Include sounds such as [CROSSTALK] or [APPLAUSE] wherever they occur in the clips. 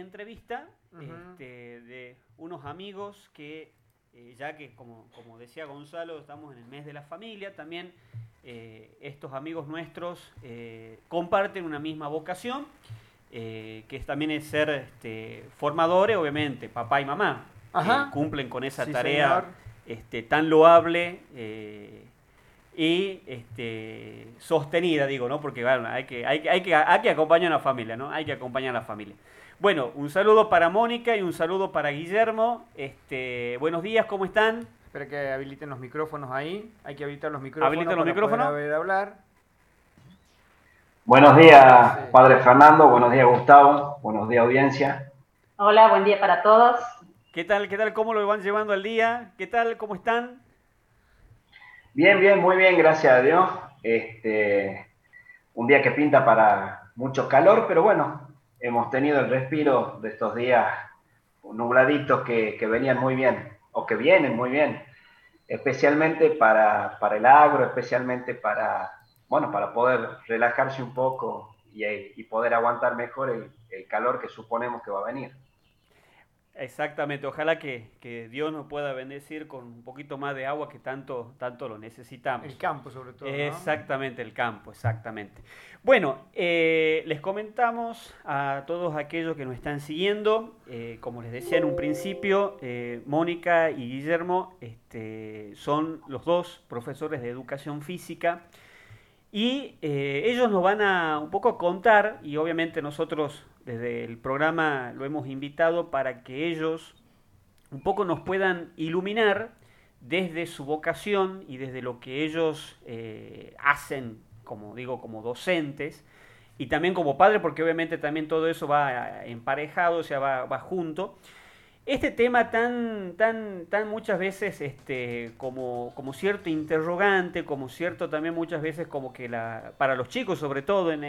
entrevista este, de unos amigos que, eh, ya que como, como, decía Gonzalo, estamos en el mes de la familia, también eh, estos amigos nuestros comparten una misma vocación, que también es ser este, formadores, obviamente, papá y mamá. cumplen con esa tarea este, tan loable y este, sostenida, digo, ¿no? Porque bueno, hay, que, hay, hay, que, hay que acompañar a la familia, ¿no? Hay que acompañar a la familia. Bueno, un saludo para Mónica y un saludo para Guillermo. Este, buenos días, ¿cómo están? Espera que habiliten los micrófonos ahí. Hay que habilitar los micrófonos. ¿Habiliten los micrófonos? Poder hablar. Buenos días, Padre Fernando. Buenos días, Gustavo. Buenos días, audiencia. Hola, buen día para todos. ¿Qué tal? ¿Qué tal? ¿Cómo lo van llevando al día? ¿Qué tal? ¿Cómo están? Bien, bien, muy bien, gracias a Dios. Este, un día que pinta para mucho calor, pero bueno, hemos tenido el respiro de estos días nubladitos que, venían muy bien, o que vienen muy bien, especialmente para, el agro, especialmente para, bueno, para poder relajarse un poco y, poder aguantar mejor el calor que suponemos que va a venir. Exactamente, ojalá que, Dios nos pueda bendecir con un poquito más de agua que tanto, tanto lo necesitamos. El campo sobre todo. Exactamente, el campo, exactamente. Bueno, eh, les comentamos a todos aquellos que nos están siguiendo, eh, como les decía en un principio, eh, Mónica y Guillermo este, son los dos profesores de educación física y ellos nos van a un poco contar, y obviamente nosotros desde el programa lo hemos invitado para que ellos un poco nos puedan iluminar desde su vocación y desde lo que ellos eh, hacen, como digo, como docentes, y también como padre, porque obviamente también todo eso va emparejado, o sea, va, junto. Este tema tan, tan, tan muchas veces este, como, como cierto interrogante, como cierto también muchas veces como que la, para los chicos sobre todo en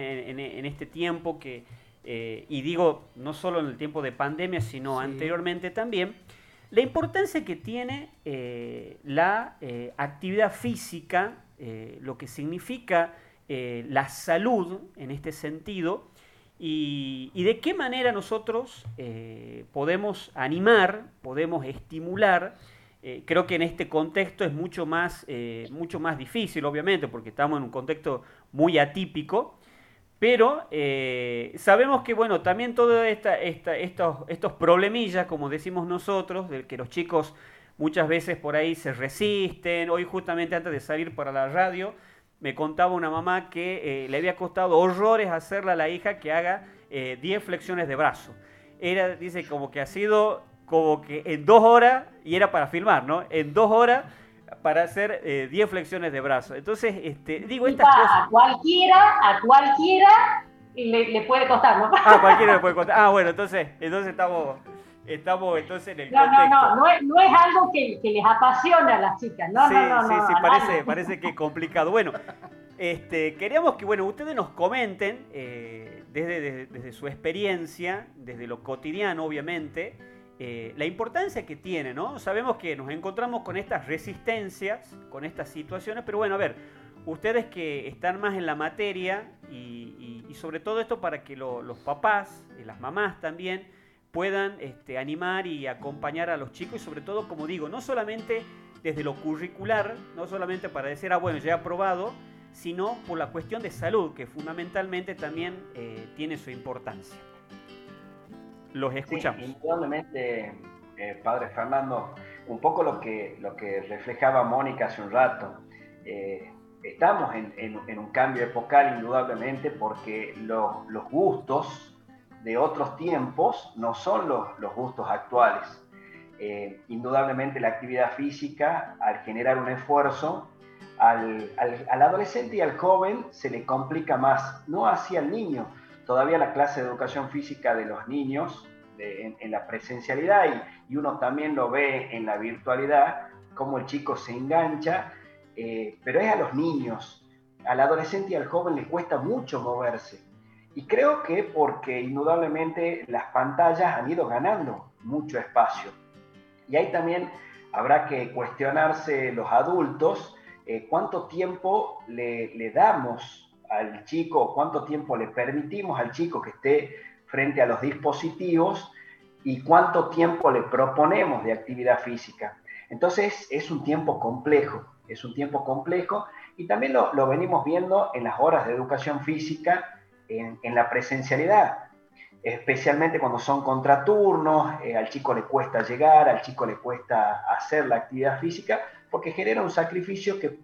este tiempo que, eh, y digo no solo en el tiempo de pandemia, sino anteriormente también, la importancia que tiene eh, la eh, actividad física, lo que significa la salud en este sentido, y, de qué manera nosotros podemos animar, podemos estimular. creo que en este contexto es mucho más, mucho más difícil, obviamente, porque estamos en un contexto muy atípico, pero eh, sabemos que, bueno, también todos esta, estos, estos problemillas, como decimos nosotros, de que los chicos muchas veces por ahí se resisten. Hoy justamente antes de salir para la radio, me contaba una mamá que eh, le había costado horrores hacerle a la hija que haga 10 eh, flexiones de brazo. Era, dice, como que ha sido como que en dos horas, y era para filmar, ¿no? En dos horas para hacer 10 eh, flexiones de brazo. Entonces, este, digo estas cosas. A cualquiera, a cualquiera le, puede costar, ¿no? Ah, a [LAUGHS] cualquiera le puede costar. Ah, bueno, entonces, entonces estamos, estamos entonces en el no, contexto. No, no, no es, no es algo que, que, les apasiona a las chicas, ¿no? Sí, no, no, sí, sí, parece, parece que es complicado. Bueno, este, queríamos que, bueno, ustedes nos comenten eh, desde, desde su experiencia, desde lo cotidiano, obviamente, eh, la importancia que tiene, ¿no? Sabemos que nos encontramos con estas resistencias, con estas situaciones, pero bueno, a ver, ustedes que están más en la materia y, sobre todo esto para que los papás y las mamás también puedan este, animar y acompañar a los chicos y sobre todo, como digo, no solamente desde lo curricular, no solamente para decir, ah, bueno, ya he aprobado, sino por la cuestión de salud, que fundamentalmente también eh, tiene su importancia. Los escuchamos. indudablemente, eh, Padre Fernando, un poco lo que, lo que reflejaba Mónica hace un rato. Eh, estamos en, un cambio epocal, indudablemente, porque los gustos de otros tiempos no son los, los gustos actuales. Eh, indudablemente la actividad física, al generar un esfuerzo, al, al, al, adolescente y al joven se le complica más, no hacia el niño, todavía la clase de educación física de los niños en, la presencialidad y, uno también lo ve en la virtualidad, cómo el chico se engancha, eh, pero es a los niños, al adolescente y al joven le cuesta mucho moverse. Y creo que porque indudablemente las pantallas han ido ganando mucho espacio. Y ahí también habrá que cuestionarse los adultos eh, cuánto tiempo le, le, damos al chico, cuánto tiempo le permitimos al chico que esté frente a los dispositivos y cuánto tiempo le proponemos de actividad física. Entonces es un tiempo complejo, es un tiempo complejo y también lo, venimos viendo en las horas de educación física, en, la presencialidad, especialmente cuando son contraturnos, eh, al chico le cuesta llegar, al chico le cuesta hacer la actividad física, porque genera un sacrificio que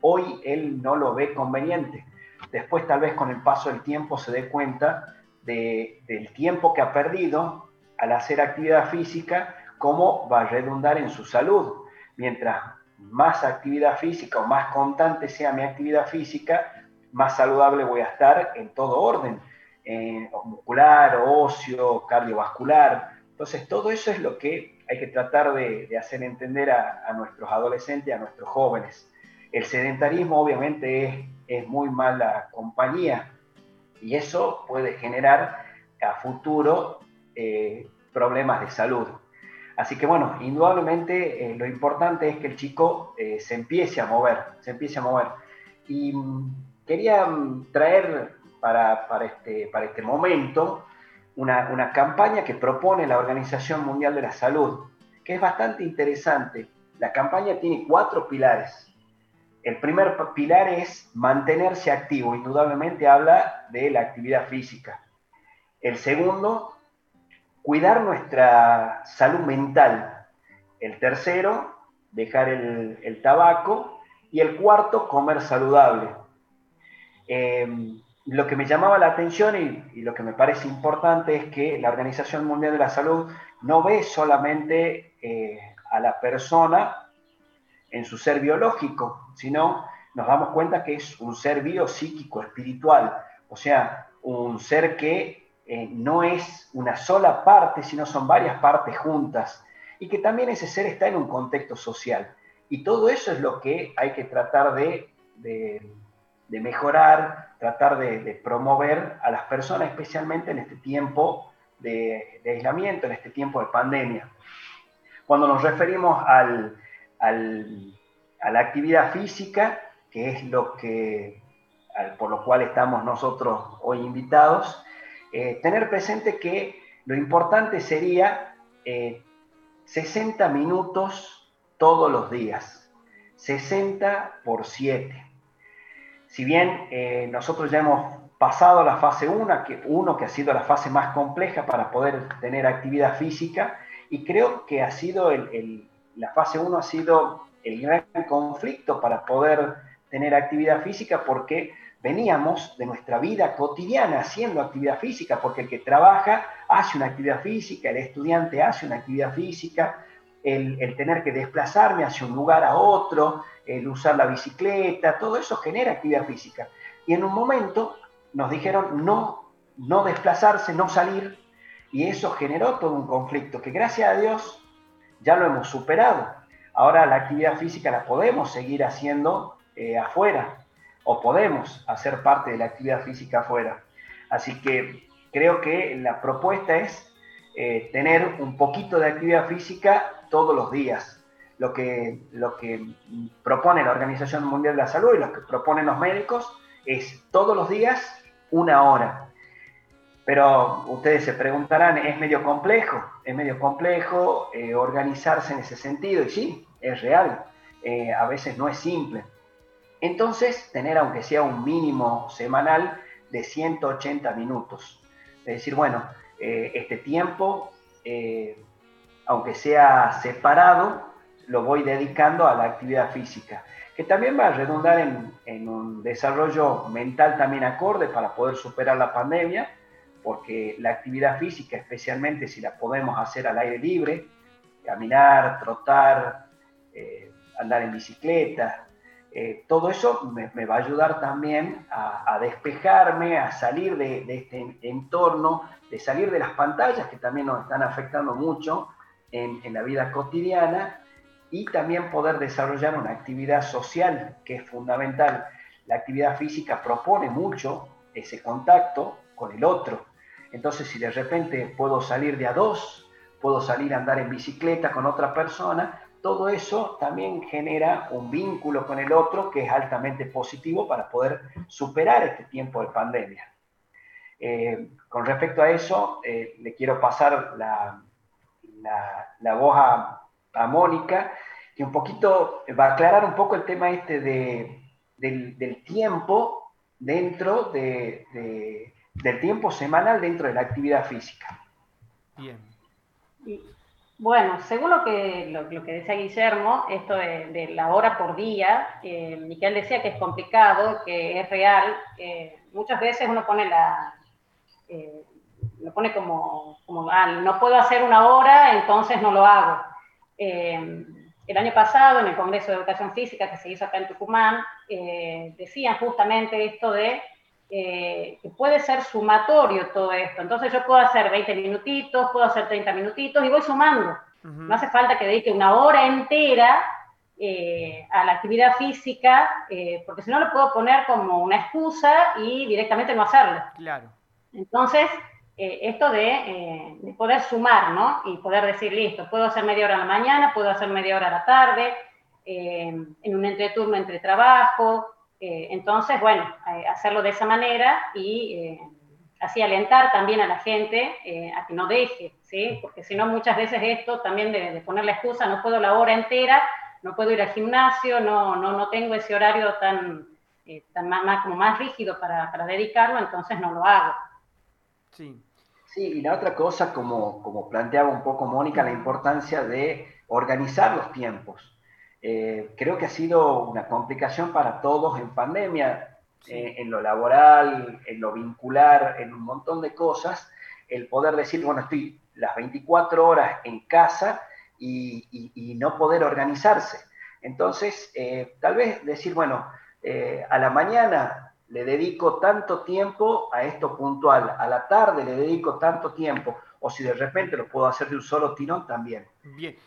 hoy él no lo ve conveniente. Después tal vez con el paso del tiempo se dé cuenta del tiempo que ha perdido al hacer actividad física, cómo va a redundar en su salud. Mientras más actividad física o más constante sea mi actividad física, más saludable voy a estar en todo orden, muscular, óseo, cardiovascular. Entonces, todo eso es lo que hay que tratar de, hacer entender a, nuestros adolescentes, a nuestros jóvenes. El sedentarismo obviamente es, es muy mala compañía y eso puede generar a futuro eh, problemas de salud. Así que bueno, indudablemente eh, lo importante es que el chico eh, se empiece a mover, se empiece a mover. Y mm, quería mm, traer para, este, para este momento una, una, campaña que propone la Organización Mundial de la Salud, que es bastante interesante. La campaña tiene cuatro pilares. El primer pilar es mantenerse activo, indudablemente habla de la actividad física. El segundo cuidar nuestra salud mental. El tercero, dejar el, tabaco. Y el cuarto, comer saludable. Em, lo que me llamaba la atención y, lo que me parece importante es que la Organización Mundial de la Salud no ve solamente eh, a la persona en su ser biológico, sino nos damos cuenta que es un ser biopsíquico, espiritual, o sea, un ser que eh, no es una sola parte, sino son varias partes juntas, y que también ese ser está en un contexto social. Y todo eso es lo que hay que tratar de, mejorar, tratar de, promover a las personas, especialmente en este tiempo de, aislamiento, en este tiempo de pandemia. Cuando nos referimos al, a la actividad física, que es lo que, por lo cual estamos nosotros hoy invitados, eh, tener presente que lo importante sería 60 eh, minutos todos los días, 60 por 7. Si bien eh, nosotros ya hemos pasado la fase 1, que, uno, que ha sido la fase más compleja para poder tener actividad física, y creo que ha sido la fase 1 ha sido el gran conflicto para poder tener actividad física porque veníamos de nuestra vida cotidiana haciendo actividad física, porque el que trabaja hace una actividad física, el estudiante hace una actividad física, el, tener que desplazarme hacia un lugar a otro, el usar la bicicleta, todo eso genera actividad física. Y en un momento nos dijeron no, no desplazarse, no salir, y eso generó todo un conflicto que gracias a Dios ya lo hemos superado. Ahora la actividad física la podemos seguir haciendo eh, afuera, o podemos hacer parte de la actividad física afuera. Así que creo que la propuesta es eh, tener un poquito de actividad física todos los días. Lo que, lo que propone la Organización Mundial de la Salud y lo que proponen los médicos es todos los días una hora. Pero ustedes se preguntarán, ¿es medio complejo? Es medio complejo eh, organizarse en ese sentido y sí, es real. Eh, a veces no es simple entonces, tener aunque sea un mínimo semanal de 180 minutos. Es decir, bueno, eh, este tiempo, eh, aunque sea separado, lo voy dedicando a la actividad física, que también va a redundar en, en un desarrollo mental también acorde para poder superar la pandemia, porque la actividad física, especialmente si la podemos hacer al aire libre, caminar, trotar, eh, andar en bicicleta, eh, todo eso me, va a ayudar también a, despejarme, a salir de, este entorno, de salir de las pantallas que también nos están afectando mucho en, la vida cotidiana y también poder desarrollar una actividad social que es fundamental. La actividad física propone mucho ese contacto con el otro. Entonces, si de repente puedo salir de a dos, puedo salir a andar en bicicleta con otra persona, todo eso también genera un vínculo con el otro que es altamente positivo para poder superar este tiempo de pandemia. con respecto a eso, le quiero pasar la, la, voz a, Mónica, que un poquito va a aclarar un poco el tema este de, del, tiempo dentro de, del tiempo semanal dentro de la actividad física. Bien. Bueno, según lo que, lo, que decía Guillermo, esto de, la hora por día, eh, Miquel decía que es complicado, que es real. muchas veces uno pone la, eh, lo pone como, como ah, no puedo hacer una hora, entonces no lo hago. Eh, el año pasado, en el Congreso de Educación Física que se hizo acá en Tucumán, eh, decían justamente esto de eh, que puede ser sumatorio todo esto. Entonces yo puedo hacer 20 minutitos, puedo hacer 30 minutitos y voy sumando. No hace falta que dedique una hora entera a la actividad física, porque si no lo puedo poner como una excusa y directamente no hacerlo. Claro. Entonces, eh, esto eh, de, poder sumar, ¿no? Y poder decir, listo, puedo hacer media hora a la mañana, puedo hacer media hora a la tarde, eh, en un entreturno entre trabajo. Entonces, bueno, hacerlo de esa manera y así alentar también a la gente a que no deje, ¿sí? Porque si no, muchas veces esto también de, poner la excusa, no puedo la hora entera, no puedo ir al gimnasio, no, no, no tengo ese horario tan, tan más, como más rígido para, para dedicarlo, entonces no lo hago. Sí. Sí, y la otra cosa, como, como planteaba un poco Mónica, la importancia de organizar los tiempos. Eh, creo que ha sido una complicación para todos en pandemia, eh, en lo laboral, en lo vincular, en un montón de cosas, el poder decir, bueno, estoy las 24 horas en casa y, no poder organizarse. Entonces, eh, tal vez decir, bueno, a la mañana le dedico tanto tiempo a esto puntual, a la tarde le dedico tanto tiempo, o si de repente lo puedo hacer de un solo tirón también.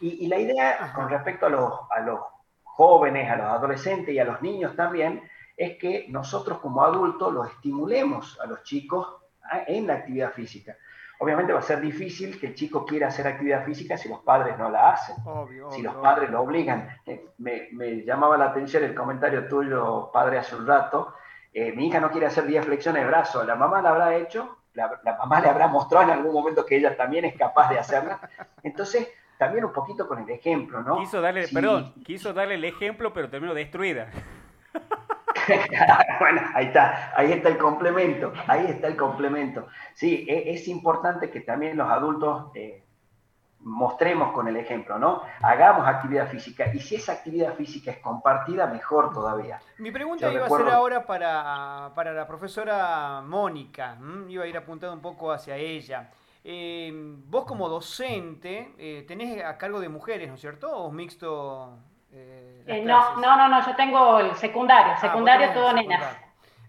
Y, la idea con respecto a los, a los jóvenes, a los adolescentes y a los niños también, es que nosotros como adultos los estimulemos a los chicos en la actividad física. Obviamente va a ser difícil que el chico quiera hacer actividad física si los padres no la hacen, si los padres lo obligan. Eh, me, me, llamaba la atención el comentario tuyo, padre, hace un rato, eh, mi hija no quiere hacer 10 flexiones de brazo, la mamá la habrá hecho, la, mamá le habrá mostrado en algún momento que ella también es capaz de hacerla. Entonces, también un poquito con el ejemplo, ¿no? Quiso darle, perdón, quiso darle el ejemplo, pero terminó destruida. [LAUGHS] bueno, ahí está, ahí está el complemento, ahí está el complemento. Sí, e, es, importante que también los adultos eh, mostremos con el ejemplo, ¿no? Hagamos actividad física y si esa actividad física es compartida, mejor todavía. Mi pregunta iba a ser ahora para, la profesora Mónica, iba a ir apuntando un poco hacia ella. Eh, vos como docente eh, tenés a cargo de mujeres, ¿no es cierto? ¿O mixto? Eh, no, no, no, no, yo tengo el secundario, ah, secundario todo nenas.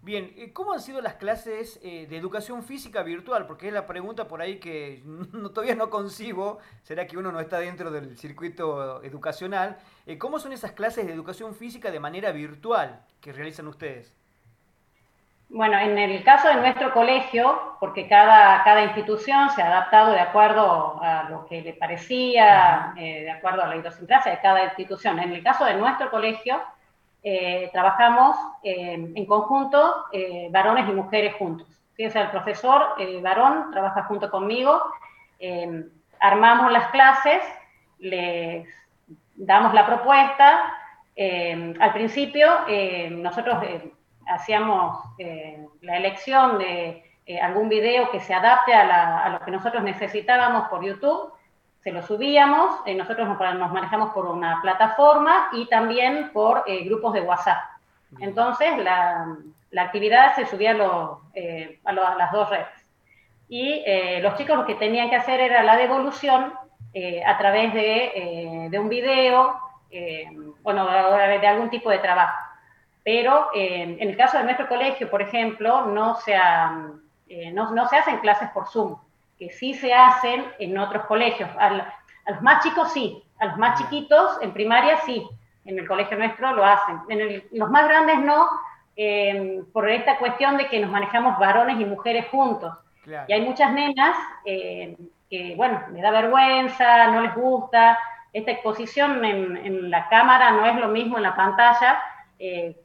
Bien, eh, ¿cómo han sido las clases eh, de educación física virtual? Porque es la pregunta por ahí que [LAUGHS] todavía no concibo, será que uno no está dentro del circuito educacional. Eh, ¿Cómo son esas clases de educación física de manera virtual que realizan ustedes? Bueno, en el caso de nuestro colegio, porque cada, cada institución se ha adaptado de acuerdo a lo que le parecía, de acuerdo a la idiosincrasia de cada institución. En el caso de nuestro colegio, eh, trabajamos eh, en conjunto, eh, varones y mujeres juntos. Fíjense, el profesor varón trabaja junto conmigo, armamos las clases, les damos la propuesta. al principio, nosotros hacíamos la elección de algún video que se adapte a, a lo que nosotros necesitábamos por YouTube se lo subíamos, eh, nosotros nos, manejamos por una plataforma y también por eh, grupos de WhatsApp. Entonces, la, actividad se subía eh, a, las dos redes. Y los chicos lo que tenían que hacer era la devolución a través de, un video, bueno, de, algún tipo de trabajo. Pero en el caso de nuestro colegio, por ejemplo, no se, no, no se hacen clases por Zoom que sí se hacen en otros colegios. A, los más chicos sí, a los más chiquitos en primaria sí, en el colegio nuestro lo hacen. En los más grandes no, eh, por esta cuestión de que nos manejamos varones y mujeres juntos. Y hay muchas nenas eh, que, bueno, les da vergüenza, no les gusta. Esta exposición en, la cámara no es lo mismo en la pantalla eh,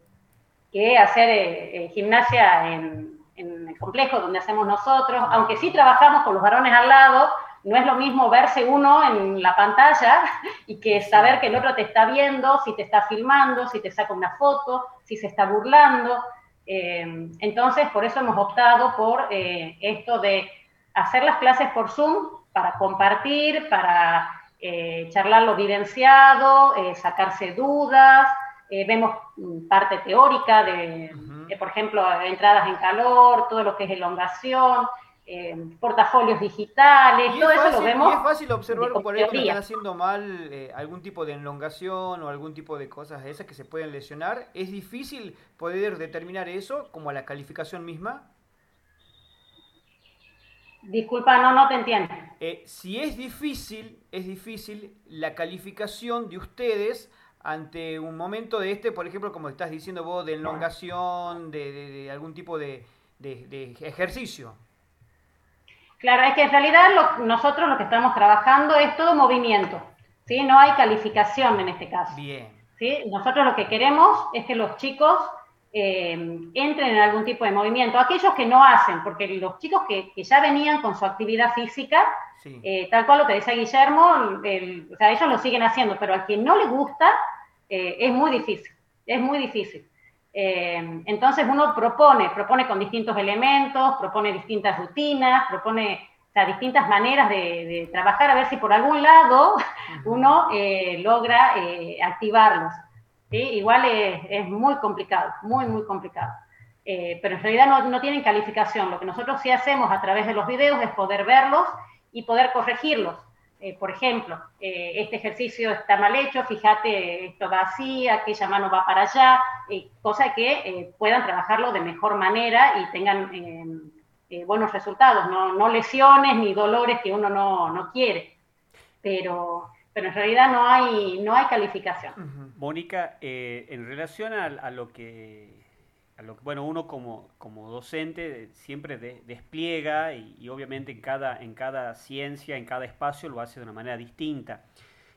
que hacer gimnasia en, en el complejo donde hacemos nosotros, aunque sí trabajamos con los varones al lado, no es lo mismo verse uno en la pantalla [LAUGHS] y que saber que el otro te está viendo, si te está filmando, si te saca una foto, si se está burlando. Eh, entonces, por eso hemos optado por eh, esto de hacer las clases por Zoom para compartir, para eh, charlar lo vivenciado, sacarse dudas, vemos parte teórica de, por ejemplo, entradas en calor, todo lo que es elongación, eh, portafolios digitales, todo eso lo vemos. Y es fácil observar por ahí que están haciendo mal eh, algún tipo de elongación o algún tipo de cosas esas que se pueden lesionar. ¿Es difícil poder determinar eso como la calificación misma? Disculpa, no, no te entiendo. Eh, si es difícil, es difícil la calificación de ustedes ante un momento de este, por ejemplo, como estás diciendo vos, de elongación, de, algún tipo de, de ejercicio. Claro, es que en realidad nosotros lo que estamos trabajando es todo movimiento, ¿sí? No hay calificación en este caso. Bien. ¿sí? Nosotros lo que queremos es que los chicos eh, entren en algún tipo de movimiento. Aquellos que no hacen, porque los chicos que, ya venían con su actividad física, eh, tal cual lo que decía Guillermo, o sea, ellos lo siguen haciendo, pero al que no le gusta, eh, es muy difícil, es muy difícil. Entonces uno propone, propone con distintos elementos, propone distintas rutinas, propone distintas maneras de, trabajar, a ver si por algún lado [LAUGHS] uno logra eh, Igual es, muy complicado, muy, muy complicado. pero en realidad no, no tienen calificación. Lo que nosotros sí hacemos a través de los videos es poder verlos y poder corregirlos. Eh, por ejemplo, eh, este ejercicio está mal hecho, fíjate, esto va así, aquella mano va para allá, eh, cosa que puedan trabajarlo de mejor manera y tengan buenos resultados, no, lesiones ni dolores que uno no, quiere. Pero, pero en realidad no hay, no hay calificación. Mónica, en relación a lo que bueno, uno como, como docente siempre despliega y, obviamente en cada, en cada ciencia, en cada espacio lo hace de una manera distinta.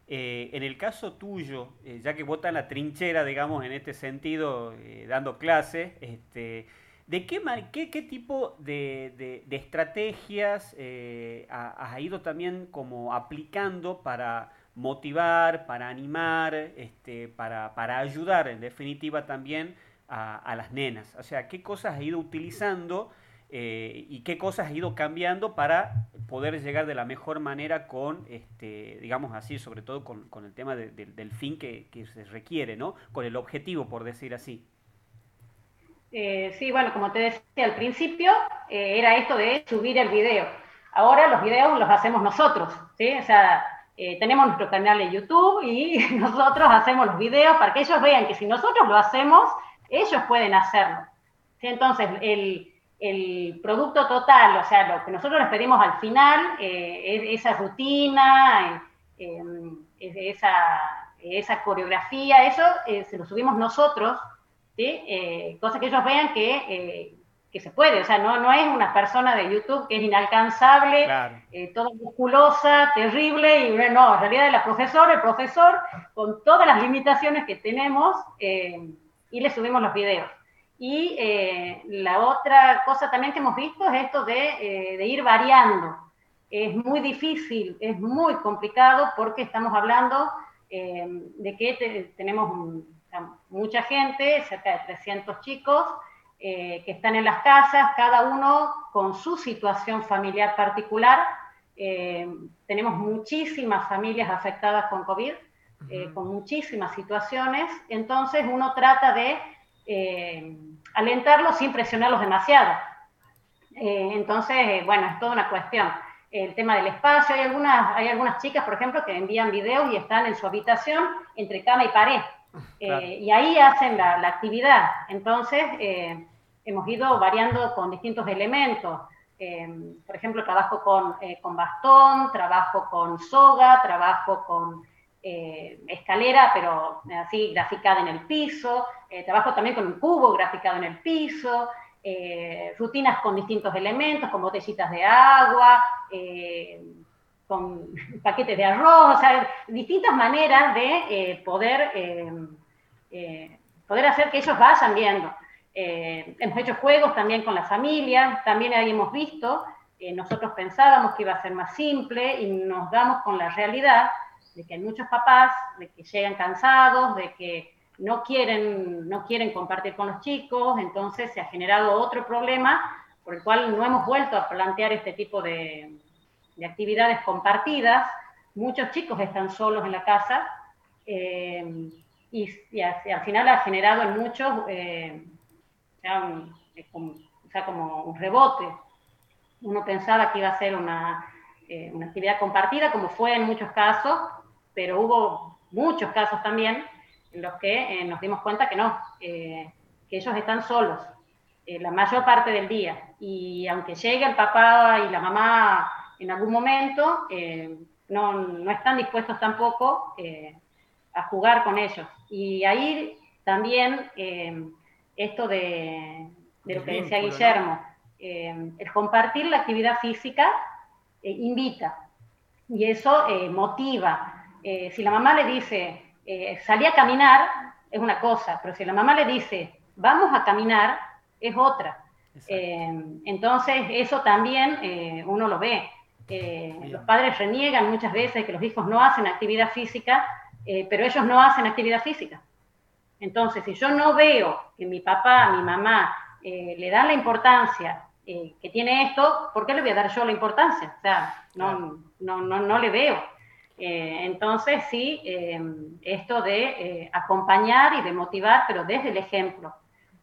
Eh, en el caso tuyo, eh, ya que vos estás en la trinchera, digamos, en este sentido, eh, dando clases, este, ¿de qué, qué, qué tipo de, de, estrategias has ido también como aplicando para motivar, para animar, este, para, para ayudar en definitiva también a, las nenas? O sea, ¿qué cosas ha ido utilizando eh, y qué cosas ha ido cambiando para poder llegar de la mejor manera con, este, digamos así, sobre todo con, el tema del fin que, se requiere, ¿no? Con el objetivo, por decir así. Eh, sí, bueno, como te decía al principio, eh, era esto de subir el video. Ahora los videos los hacemos nosotros, ¿sí? O sea, tenemos nuestro canal de YouTube y [LAUGHS] nosotros hacemos los videos para que ellos vean que si nosotros lo hacemos, ellos pueden hacerlo. Entonces, el, producto total, o sea, lo que nosotros les pedimos al final, eh, esa rutina, eh, esa, esa, coreografía, eso eh, se lo subimos nosotros, ¿sí? cosa que ellos vean que, se puede, o sea, no, no es una persona de YouTube que es inalcanzable, toda musculosa, terrible, y no, en realidad es la profesora, el profesor, con todas las limitaciones que tenemos, y le subimos los videos. Y eh, la otra cosa también que hemos visto es esto de, eh, ir variando. Es muy difícil, es muy complicado porque estamos hablando eh, de que tenemos mucha gente, cerca de 300 chicos, que están en las casas, cada uno con su situación familiar particular. tenemos muchísimas familias afectadas con COVID eh, con muchísimas situaciones, entonces uno trata de eh, alentarlos sin presionarlos demasiado. Eh, entonces, bueno, es toda una cuestión. El tema del espacio, hay algunas, hay algunas chicas, por ejemplo, que envían videos y están en su habitación entre cama y pared. [LAUGHS] y ahí hacen la, actividad. Entonces, hemos ido variando con distintos elementos. por ejemplo, trabajo con, con bastón, trabajo con soga, trabajo con eh, escalera, pero así graficada en el piso, eh, trabajo también con un cubo graficado en el piso, eh, rutinas con distintos elementos, con botellitas de agua, con [LAUGHS] paquetes de arroz, o sea, distintas maneras de poder, poder hacer que ellos vayan viendo. Eh, hemos hecho juegos también con las familias, también ahí hemos visto, eh, nosotros pensábamos que iba a ser más simple y nos damos con la realidad de que hay muchos papás, de que llegan cansados, de que no quieren, no quieren compartir con los chicos, entonces se ha generado otro problema por el cual no hemos vuelto a plantear este tipo de, actividades compartidas. Muchos chicos están solos en la casa eh, y, al final ha generado en muchos eh, como, un rebote. Uno pensaba que iba a ser una, eh, una actividad compartida, como fue en muchos casos, pero hubo muchos casos también en los que nos dimos cuenta que no, que ellos están solos eh, la mayor parte del día. Y aunque llegue el papá y la mamá en algún momento, eh, no, no, están dispuestos tampoco eh, a jugar con ellos. Y ahí también esto de, de, lo que decía Guillermo, el compartir la actividad física invita y eso motiva. si la mamá le dice, salí a caminar, es una cosa, pero si la mamá le dice, vamos a caminar, es otra. Eh, entonces, eso también eh, uno lo ve. Eh, los padres reniegan muchas veces que los hijos no hacen actividad física, pero ellos no hacen actividad física. Entonces, si yo no veo que mi papá, mi mamá le dan la importancia que tiene esto, ¿por qué le voy a dar yo la importancia? O sea, no, no, no, no le veo. entonces, sí, esto de acompañar y de motivar, pero desde el ejemplo.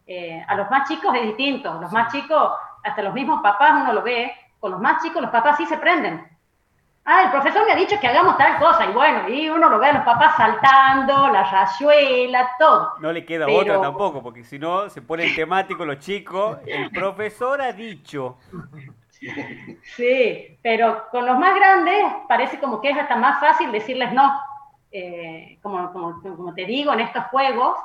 Eh, a los más chicos es distinto. Los más chicos, hasta los mismos papás uno lo ve, con los más chicos los papás sí se prenden. Ah, el profesor me ha dicho que hagamos tal cosa, y bueno, y uno lo ve a los papás saltando, la rayuela, todo. No le queda otra tampoco, porque si no se ponen temáticos los chicos. El profesor ha dicho. Sí, pero con los más grandes parece como que es hasta más fácil decirles no. Eh, como, como te digo, en estos juegos,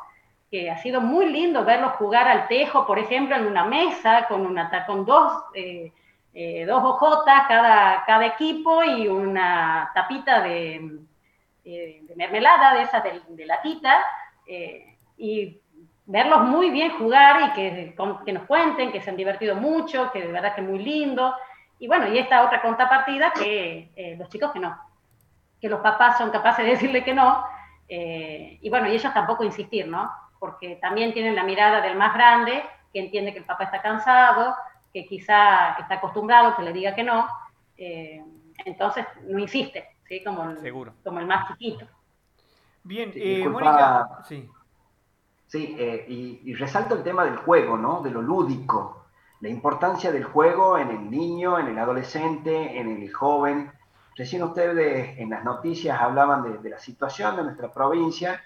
que ha sido muy lindo verlos jugar al tejo, por ejemplo, en una mesa con, una, con dos, eh, eh, dos hojotas cada, cada equipo y una tapita de, eh, mermelada de esas de, latita, y verlos muy bien jugar y que, que, nos cuenten que se han divertido mucho, que de verdad que es muy lindo. Y bueno, y esta otra contrapartida que los chicos que no, que los papás son capaces de decirle que no, y bueno, y ellos tampoco insistir, ¿no? porque también tienen la mirada del más grande, que entiende que el papá está cansado, que quizá está acostumbrado que le diga que no, eh, entonces no insiste, ¿sí? como, el, Seguro. como el más chiquito. Bien, eh, Mónica, sí. Sí, eh, y, y, resalto el tema del juego, ¿no? De lo lúdico, la importancia del juego en el niño, en el adolescente, en el joven. Recién ustedes en las noticias hablaban de, de la situación de nuestra provincia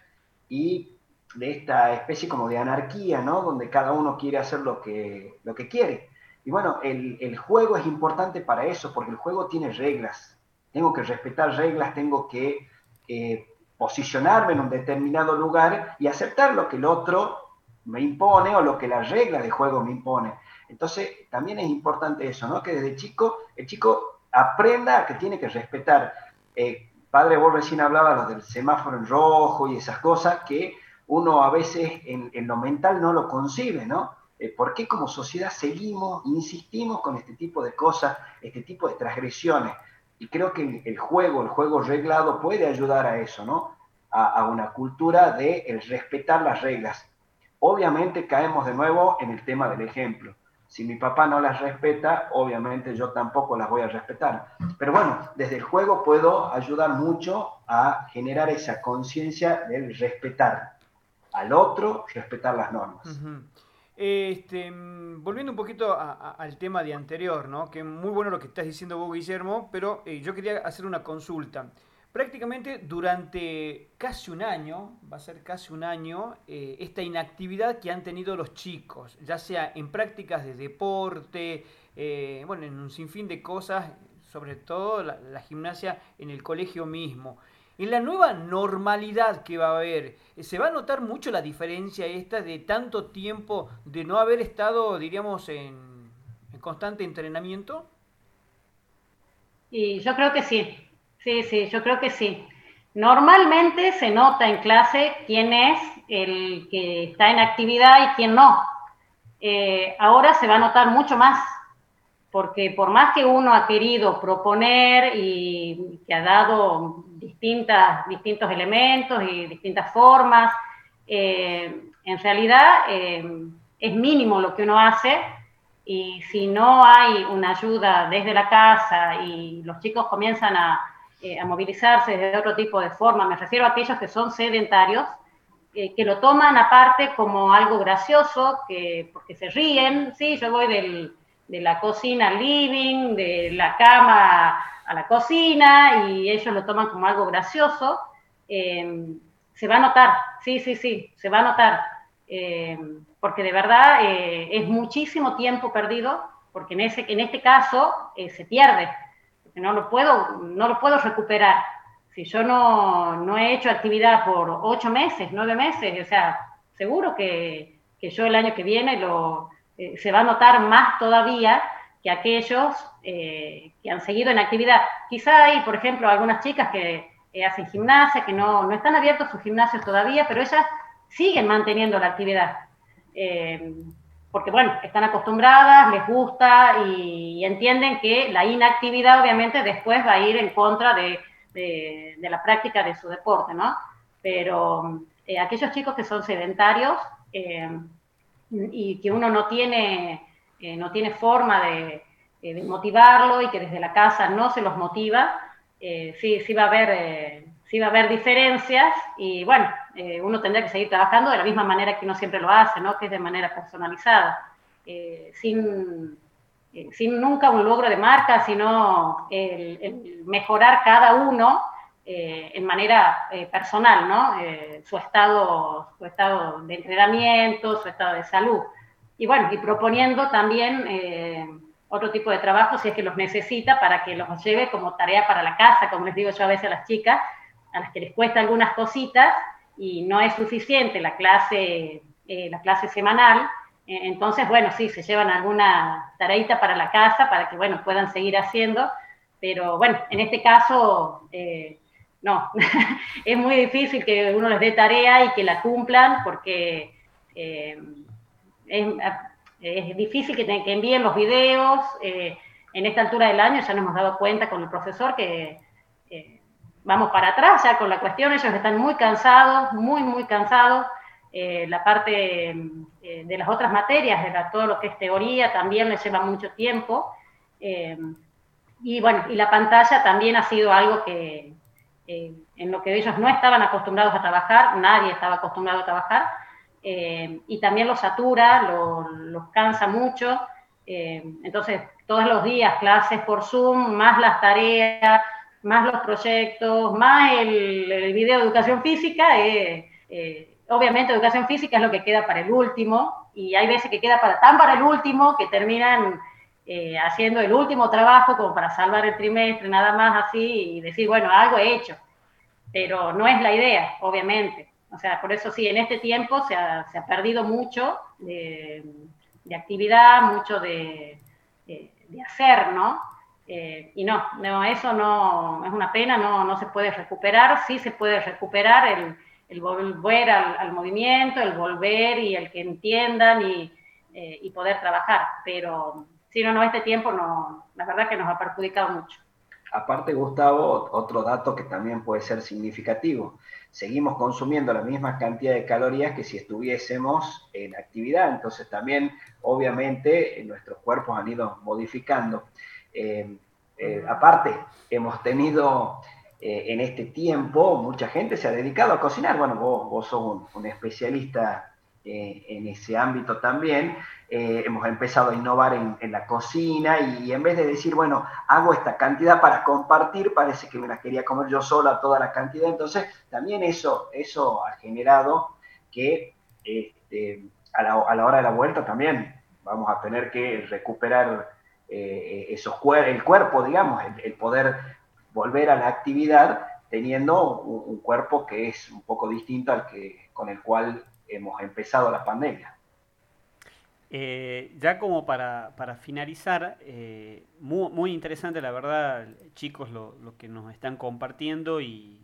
y de esta especie como de anarquía, ¿no? Donde cada uno quiere hacer lo que, lo que quiere. Y bueno, el, juego es importante para eso, porque el juego tiene reglas. Tengo que respetar reglas, tengo que eh, posicionarme en un determinado lugar y aceptar lo que el otro me impone o lo que la regla de juego me impone. Entonces, también es importante eso, ¿no? Que desde chico, el chico aprenda que tiene que respetar. Eh, padre, vos recién hablabas del semáforo en rojo y esas cosas que uno a veces en, lo mental no lo concibe, ¿no? Eh, ¿Por qué como sociedad seguimos, insistimos con este tipo de cosas, este tipo de transgresiones? Y creo que el juego, el juego reglado puede ayudar a eso, ¿no? A, una cultura de respetar las reglas. Obviamente caemos de nuevo en el tema del ejemplo. Si mi papá no las respeta, obviamente yo tampoco las voy a respetar. Pero bueno, desde el juego puedo ayudar mucho a generar esa conciencia del respetar al otro, respetar las normas. Este, mm, volviendo un poquito al tema de anterior, ¿no? que muy bueno lo que estás diciendo vos, Guillermo, pero eh, yo quería hacer una consulta. Prácticamente durante casi un año, va a ser casi un año, eh, esta inactividad que han tenido los chicos, ya sea en prácticas de deporte, eh, bueno, en un sinfín de cosas, sobre todo la gimnasia en el colegio mismo en la nueva normalidad que va a haber, ¿se va a notar mucho la diferencia esta de tanto tiempo de no haber estado, diríamos, en, constante entrenamiento? Y yo creo que sí, sí, sí, yo creo que sí. Normalmente se nota en clase quién es el que está en actividad y quién no. eh, ahora se va a notar mucho más, porque por más que uno ha querido proponer y que ha dado distintas, distintos elementos y distintas formas, eh, en realidad eh, es mínimo lo que uno hace y si no hay una ayuda desde la casa y los chicos comienzan a, a movilizarse de otro tipo de forma, me refiero a aquellos que son sedentarios, eh, que lo toman aparte como algo gracioso, que, porque se ríen, sí, yo voy del, de la cocina al living, de la cama a la cocina, y ellos lo toman como algo gracioso, eh, se va a notar, sí, sí, sí, se va a notar, eh, porque de verdad es muchísimo tiempo perdido, porque en, ese, en este caso se pierde, no lo puedo, no lo puedo recuperar. Si yo no, he hecho actividad por ocho meses, nueve meses, o sea, seguro que, yo el año que viene lo, eh, se va a notar más todavía que aquellos eh, que han seguido en actividad. Quizá hay, por ejemplo, algunas chicas que eh, hacen gimnasia, que no, están abiertos sus gimnasios todavía, pero ellas siguen manteniendo la actividad. porque, bueno, están acostumbradas, les gusta y entienden que la inactividad obviamente después va a ir en contra de de, la práctica de su deporte, ¿no? Pero eh, aquellos chicos que son sedentarios eh, y que uno no tiene, eh, no tiene forma de, motivarlo y que desde la casa no se los motiva, sí, sí va a haber, sí va a haber diferencias y bueno, uno tendrá que seguir trabajando de la misma manera que uno siempre lo hace, ¿no? Que es de manera personalizada, sin eh, sin nunca un logro de marca, sino el, mejorar cada uno eh, en manera eh, personal, ¿no? su, estado, su estado de entrenamiento, su estado de salud. Y bueno, y proponiendo también otro tipo de trabajo si es que los necesita para que los lleve como tarea para la casa, como les digo yo a veces a las chicas, a las que les cuesta algunas cositas y no es suficiente la clase, la clase semanal, eh, entonces, bueno, sí, se llevan alguna tareita para la casa para que, bueno, puedan seguir haciendo, pero bueno, en este caso, eh, no, [LAUGHS] es muy difícil que uno les dé tarea y que la cumplan porque eh, es, difícil que, que, envíen los videos. en esta altura del año ya nos hemos dado cuenta con el profesor que vamos para atrás ya con la cuestión, ellos están muy cansados, muy, muy cansados. Eh, la parte eh, de las otras materias, de todo lo que es teoría, también les lleva mucho tiempo. Eh, y bueno, y la pantalla también ha sido algo que en lo que ellos no estaban acostumbrados a trabajar, nadie estaba acostumbrado a trabajar, y también los satura, los cansa mucho. entonces, todos los días clases por Zoom, más las tareas, más los proyectos, más el, el video de educación física, eh, obviamente educación física es lo que queda para el último y hay veces que queda para, tan para el último que terminan eh, haciendo el último trabajo como para salvar el trimestre, nada más así y decir, bueno, algo he hecho. Pero no es la idea, obviamente. O sea, por eso sí, en este tiempo se ha, perdido mucho de, actividad, mucho de, hacer, ¿no? Eh, y no, no, eso no es una pena, no, no se puede recuperar, sí se puede recuperar el, el volver al, movimiento, el volver y el que entiendan eh, y, poder trabajar. Pero si no, no, este tiempo no, la verdad que nos ha perjudicado mucho. Aparte, Gustavo, otro dato que también puede ser significativo. Seguimos consumiendo la misma cantidad de calorías que si estuviésemos en actividad. Entonces también, obviamente, nuestros cuerpos han ido modificando. Eh, eh, aparte, hemos tenido eh, en este tiempo mucha gente se ha dedicado a cocinar. Bueno, vos, vos sos un, especialista eh, en ese ámbito también. Eh, hemos empezado a innovar en, la cocina y, en vez de decir, bueno, hago esta cantidad para compartir, parece que me la quería comer yo sola toda la cantidad. Entonces, también eso, eso ha generado que este, a, la, a, la, hora de la vuelta también vamos a tener que recuperar esos el cuerpo, digamos, el poder volver a la actividad teniendo un, cuerpo que es un poco distinto al que con el cual hemos empezado la pandemia. Eh, ya como para, finalizar, eh, muy, interesante la verdad, chicos, lo, que nos están compartiendo y,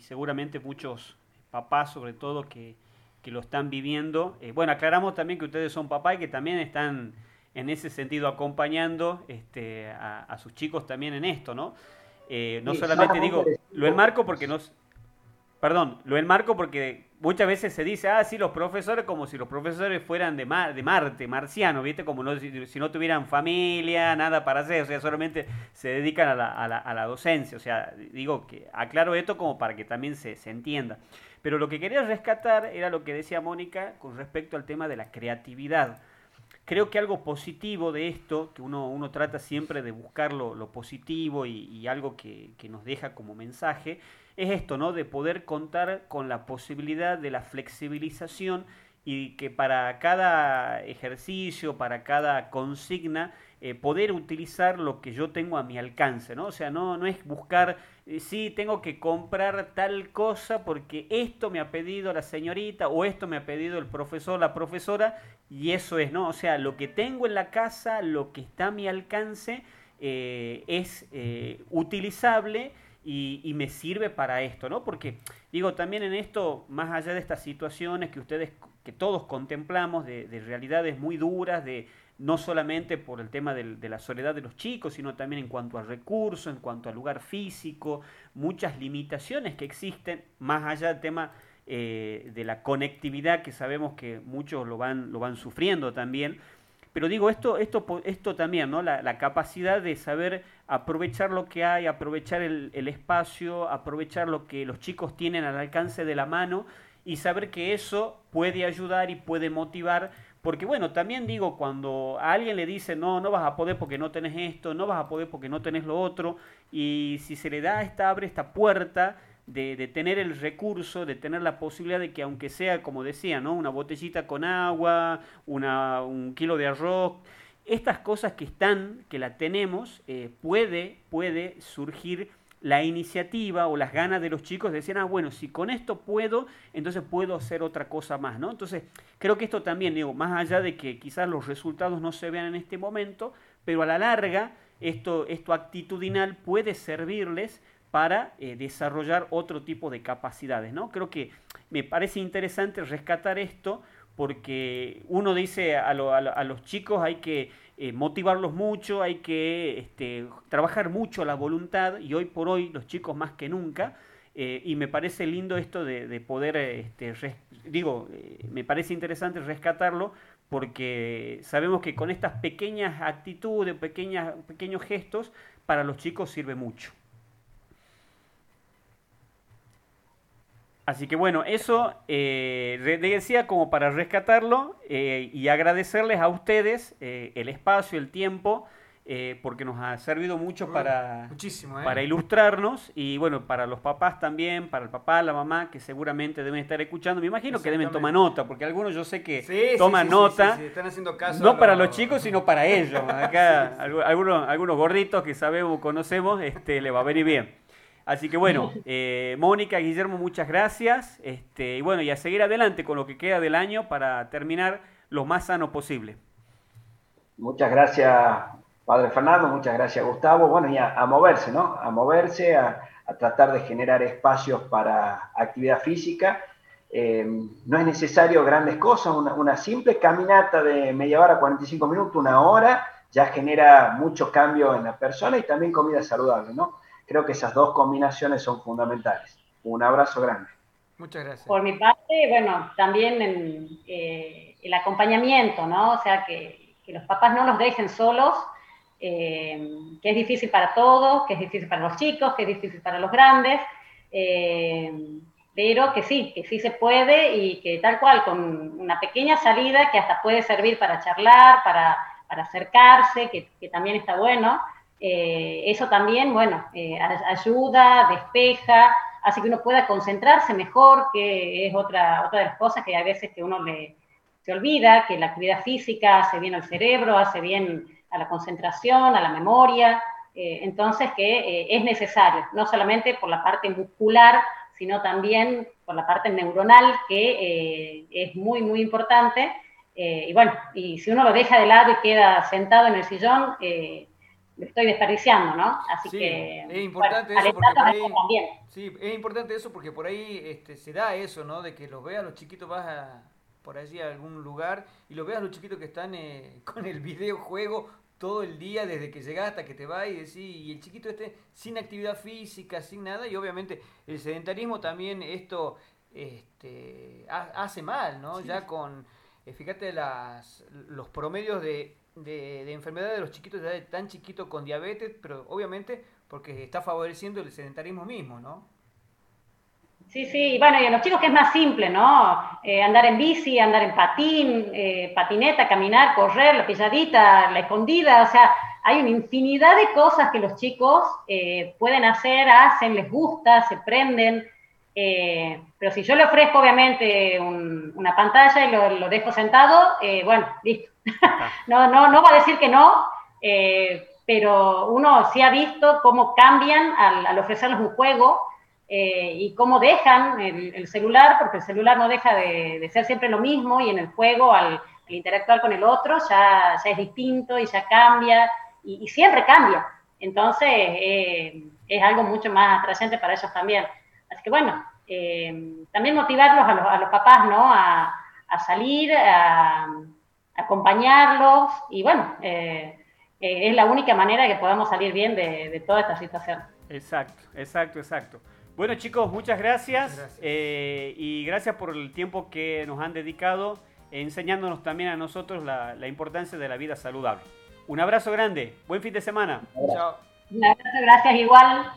seguramente muchos papás sobre todo que, que lo están viviendo. Eh, bueno, aclaramos también que ustedes son papá y que también están en ese sentido acompañando este, a, sus chicos también en esto, ¿no? No solamente digo, lo enmarco porque nos... Perdón, lo enmarco porque muchas veces se dice, ah, sí, los profesores como si los profesores fueran de, de Marte, marcianos, ¿viste? Como no, si, no tuvieran familia, nada para hacer, o sea, solamente se dedican a la, a la, a la docencia. O sea, digo que aclaro esto como para que también se, se entienda. Pero lo que quería rescatar era lo que decía Mónica con respecto al tema de la creatividad. Creo que algo positivo de esto, que uno, uno trata siempre de buscar lo, positivo y, y algo que, que, nos deja como mensaje, es esto, ¿no? De poder contar con la posibilidad de la flexibilización y que para cada ejercicio, para cada consigna, eh, poder utilizar lo que yo tengo a mi alcance, ¿no? O sea, no, no es buscar, eh, sí, tengo que comprar tal cosa porque esto me ha pedido la señorita o esto me ha pedido el profesor, la profesora, y eso es, ¿no? O sea, lo que tengo en la casa, lo que está a mi alcance, eh, es utilizable y, me sirve para esto, ¿no? Porque digo, también en esto, más allá de estas situaciones que ustedes, que todos contemplamos, de, realidades muy duras, de no solamente por el tema de, la soledad de los chicos, sino también en cuanto a recursos, en cuanto al lugar físico, muchas limitaciones que existen, más allá del tema eh, de la conectividad, que sabemos que muchos lo van, lo van sufriendo también. Pero digo, esto, esto, esto también, ¿no? La, capacidad de saber aprovechar lo que hay, aprovechar el, espacio, aprovechar lo que los chicos tienen al alcance de la mano y saber que eso puede ayudar y puede motivar. Porque bueno, también digo, cuando a alguien le dice, no, no vas a poder porque no tenés esto, no vas a poder porque no tenés lo otro, y si se le da esta, abre esta puerta, de, tener el recurso, de tener la posibilidad de que aunque sea, como decía, ¿no? una botellita con agua, una, un kilo de arroz, estas cosas que están, que la tenemos, eh, puede, puede surgir la iniciativa o las ganas de los chicos de decir, ah, bueno, si con esto puedo, entonces puedo hacer otra cosa más, ¿no? Entonces, creo que esto también, digo, más allá de que quizás los resultados no se vean en este momento, pero a la larga, esto, esto actitudinal puede servirles para eh, desarrollar otro tipo de capacidades. ¿no? Creo que me parece interesante rescatar esto porque uno dice a, los chicos hay que eh, motivarlos mucho, hay que este, trabajar mucho la voluntad y hoy por hoy los chicos más que nunca. Eh, y me parece lindo esto de, poder, este, digo, me parece interesante rescatarlo porque sabemos que con estas pequeñas actitudes, pequeñas, pequeños gestos, para los chicos sirve mucho. Así que bueno, eso eh, decía como para rescatarlo eh, y agradecerles a ustedes eh, el espacio, el tiempo, porque nos ha servido mucho para, para ilustrarnos y bueno, para los papás también, para el papá, la mamá, que seguramente deben estar escuchando. Me imagino que deben tomar nota, porque algunos yo sé que toman nota. están haciendo caso no para los chicos, sino [LAUGHS] para ellos. Acá algunos, algunos gorditos que sabemos, conocemos, este, le va a venir bien. Así que bueno, [LAUGHS] eh, Mónica, Guillermo, muchas gracias. Este, y bueno, y a seguir adelante con lo que queda del año para terminar lo más sano posible. Muchas gracias, Padre Fernando, muchas gracias, Gustavo. Bueno, y a, moverse, ¿no? A moverse, a, tratar de generar espacios para actividad física. Eh, no es necesario grandes cosas, una, una simple caminata de media hora, 45 minutos, una hora, ya genera mucho cambio en la persona y también comida saludable, ¿no? Creo que esas dos combinaciones son fundamentales. Un abrazo grande. Muchas gracias. Por mi parte, bueno, también en, eh, el acompañamiento, ¿no? O sea, que, los papás no los dejen solos, eh, que es difícil para todos, que es difícil para los chicos, que es difícil para los grandes, eh, pero que sí, que sí se puede y que tal cual, con una pequeña salida que hasta puede servir para charlar, para, para acercarse, que, que también está bueno. Eh, eso también, bueno, eh, ayuda, despeja, hace que uno pueda concentrarse mejor, que es otra, otra de las cosas que a veces que uno le, se olvida, que la actividad física hace bien al cerebro, hace bien a la concentración, a la memoria, eh, entonces que es necesario, no solamente por la parte muscular, sino también por la parte neuronal, que es muy, muy importante. y bueno, y si uno lo deja de lado y queda sentado en el sillón, lo estoy desperdiciando, ¿no? Así que es importante eso porque por ahí, sí, es importante eso porque por ahí este, se da eso, ¿no? De que los veas los chiquitos vas a, por allí a algún lugar y los veas los chiquitos que están eh, [LAUGHS] con el videojuego todo el día desde que llegas hasta que te vas y decís, y el chiquito esté sin actividad física, sin nada, y obviamente el sedentarismo también esto este, hace mal, ¿no? Ya con, eh, fíjate las, los promedios de, de, de enfermedades de los chiquitos de tan chiquito con diabetes, pero obviamente porque está favoreciendo el sedentarismo mismo, ¿no? Sí, sí, y bueno, y a los chicos que es más simple, ¿no? Eh, andar en bici, andar en patín, eh, patineta, caminar, correr, la pilladita, la escondida, o sea, hay una infinidad de cosas que los chicos eh, pueden hacer, hacen, les gusta, se prenden, pero si yo le ofrezco obviamente una pantalla y lo, dejo sentado, bueno, listo. No, no, no va a decir que no, pero uno sí ha visto cómo cambian al, al ofrecerles un juego, eh, y cómo dejan el, celular, porque el celular no deja de, ser siempre lo mismo y en el juego al, interactuar con el otro ya, ya, es distinto y ya cambia y, siempre cambia. Entonces eh, es algo mucho más atrayente para ellos también. Así que bueno, eh, también motivarlos a los, a los, papás ¿no? a, a salir, a, acompañarlos y bueno, es la única manera que podamos salir bien de, de toda esta situación. Exacto, exacto, exacto. Bueno chicos, muchas gracias, eh, y gracias por el tiempo que nos han dedicado enseñándonos también a nosotros la, la, importancia de la vida saludable. Un abrazo grande, buen fin de semana. Chao. Un abrazo, gracias igual.